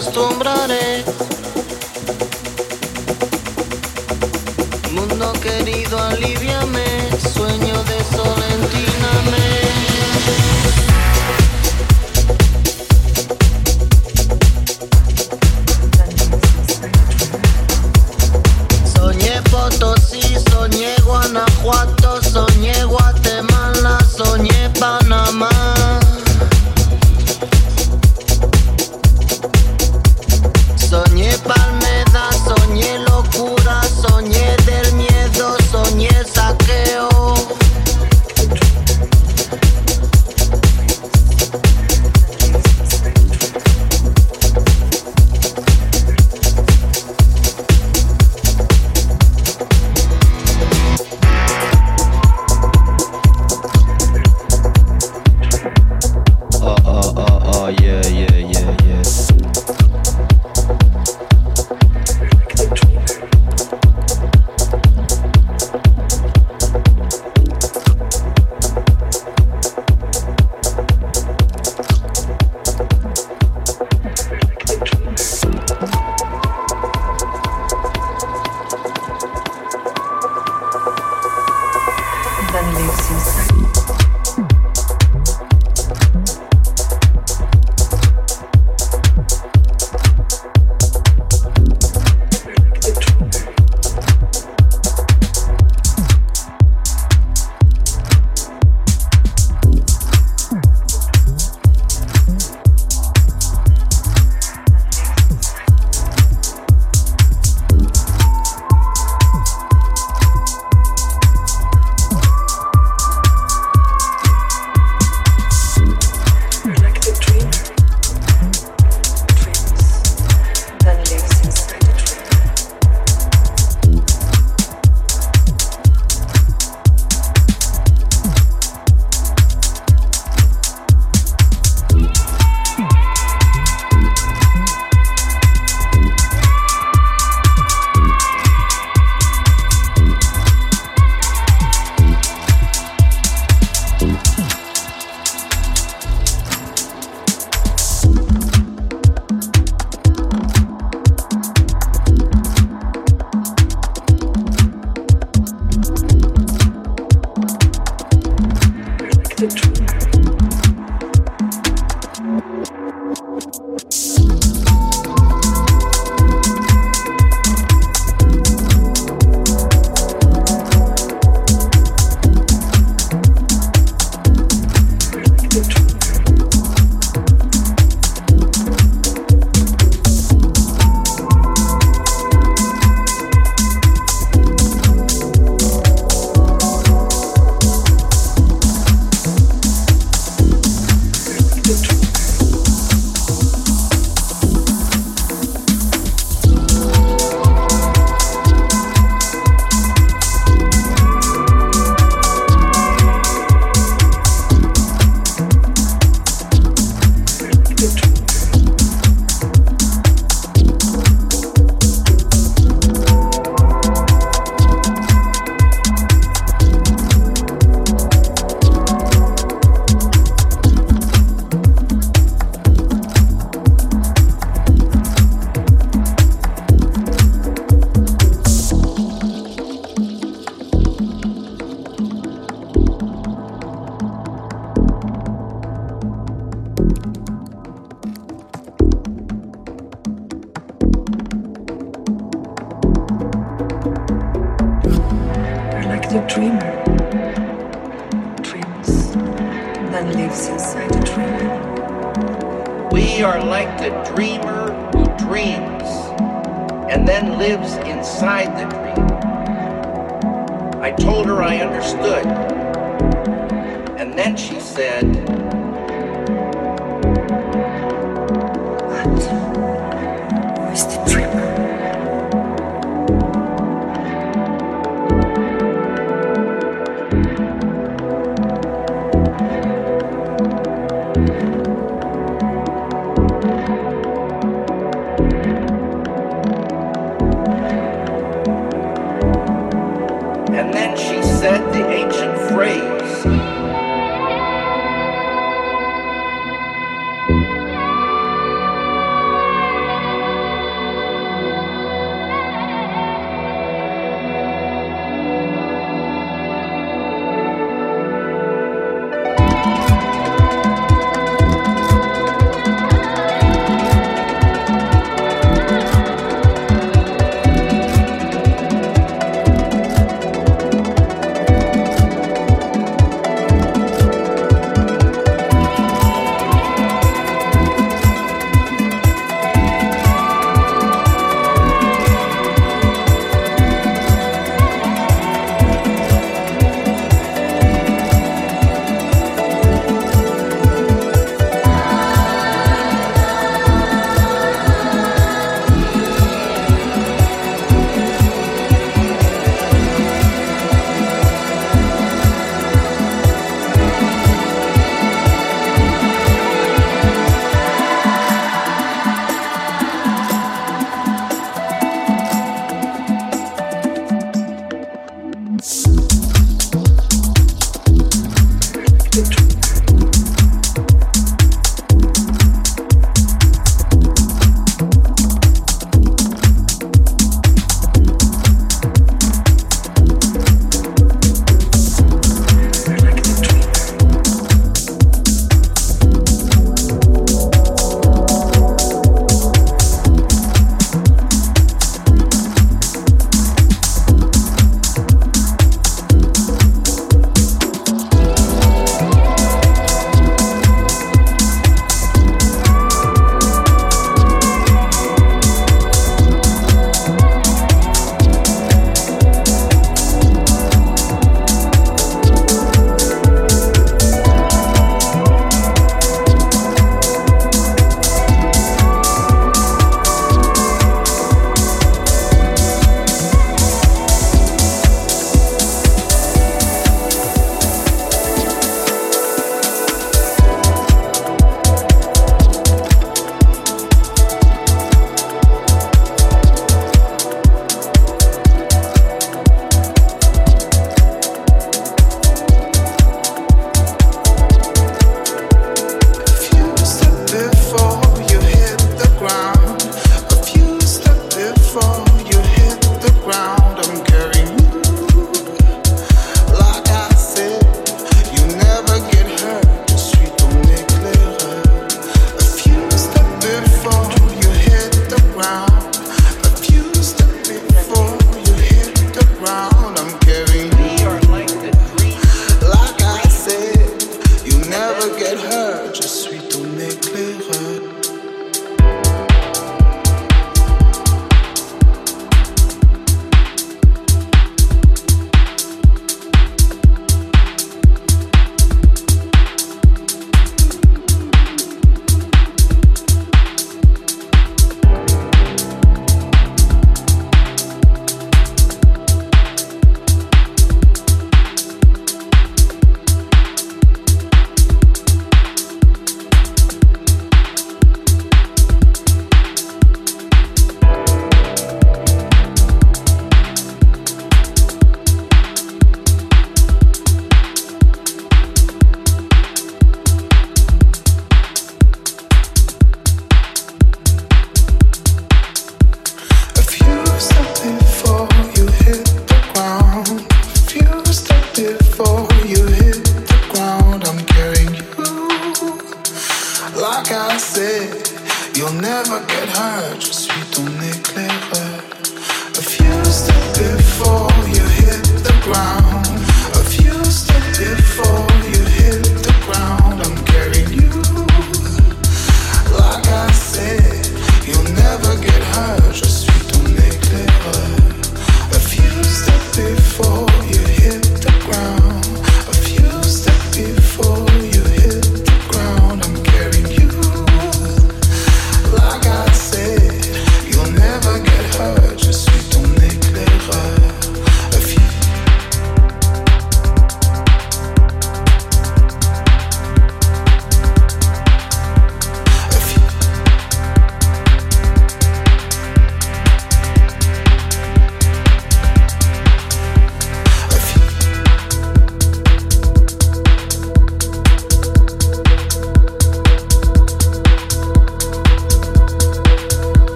costumbre.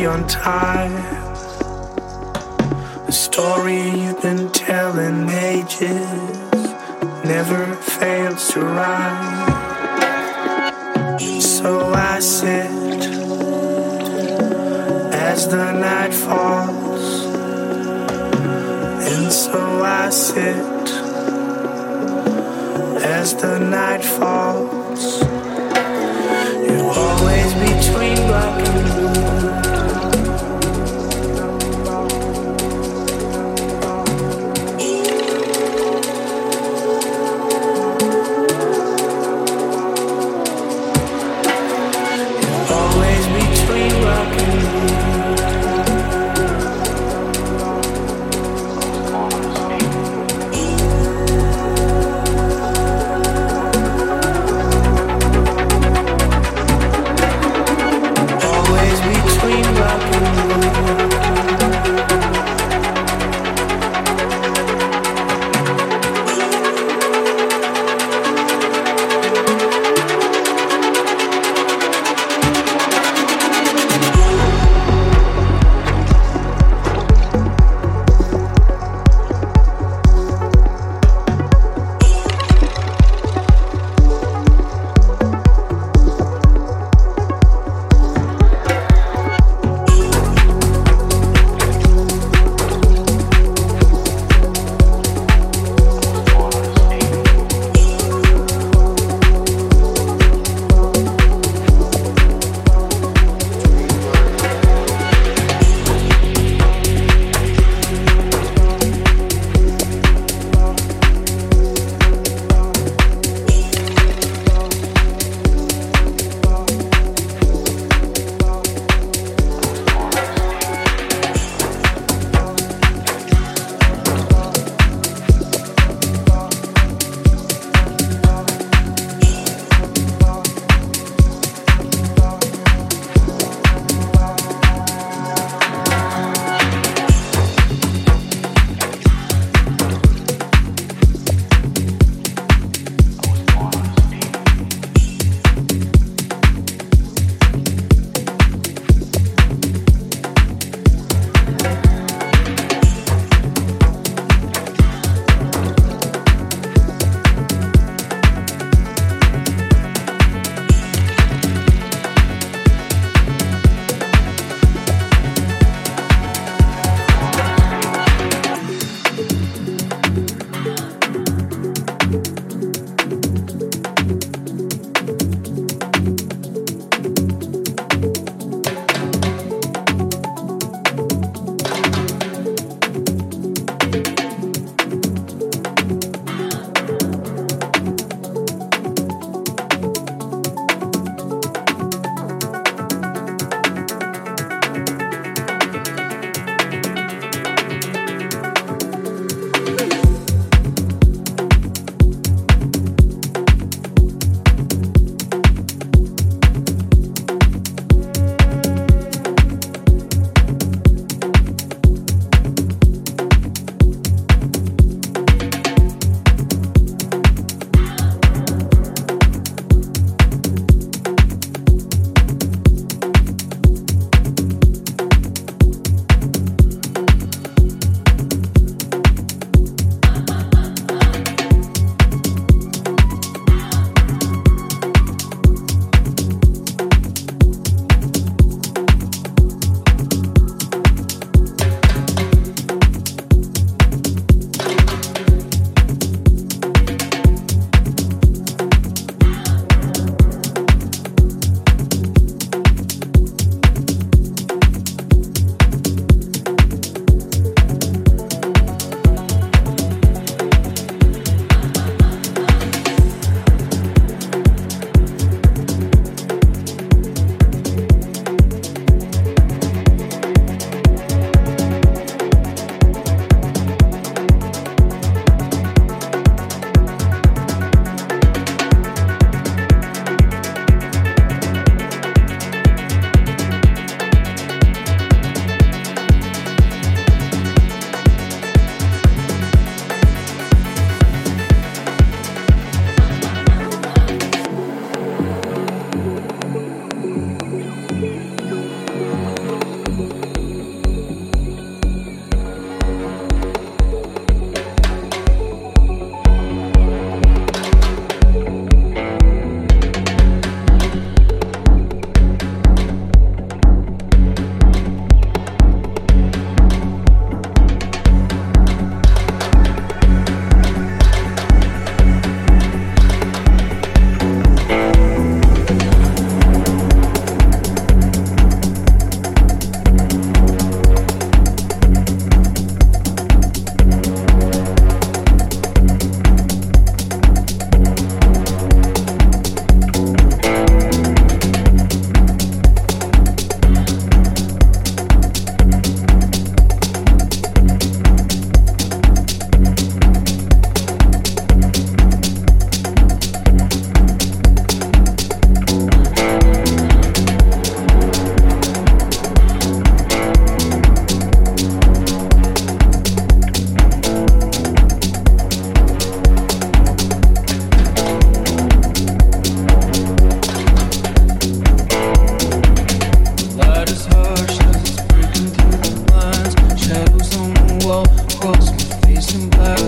Beyond time.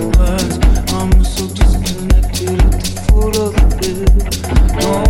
words. I'm so disconnected at the foot of the. No.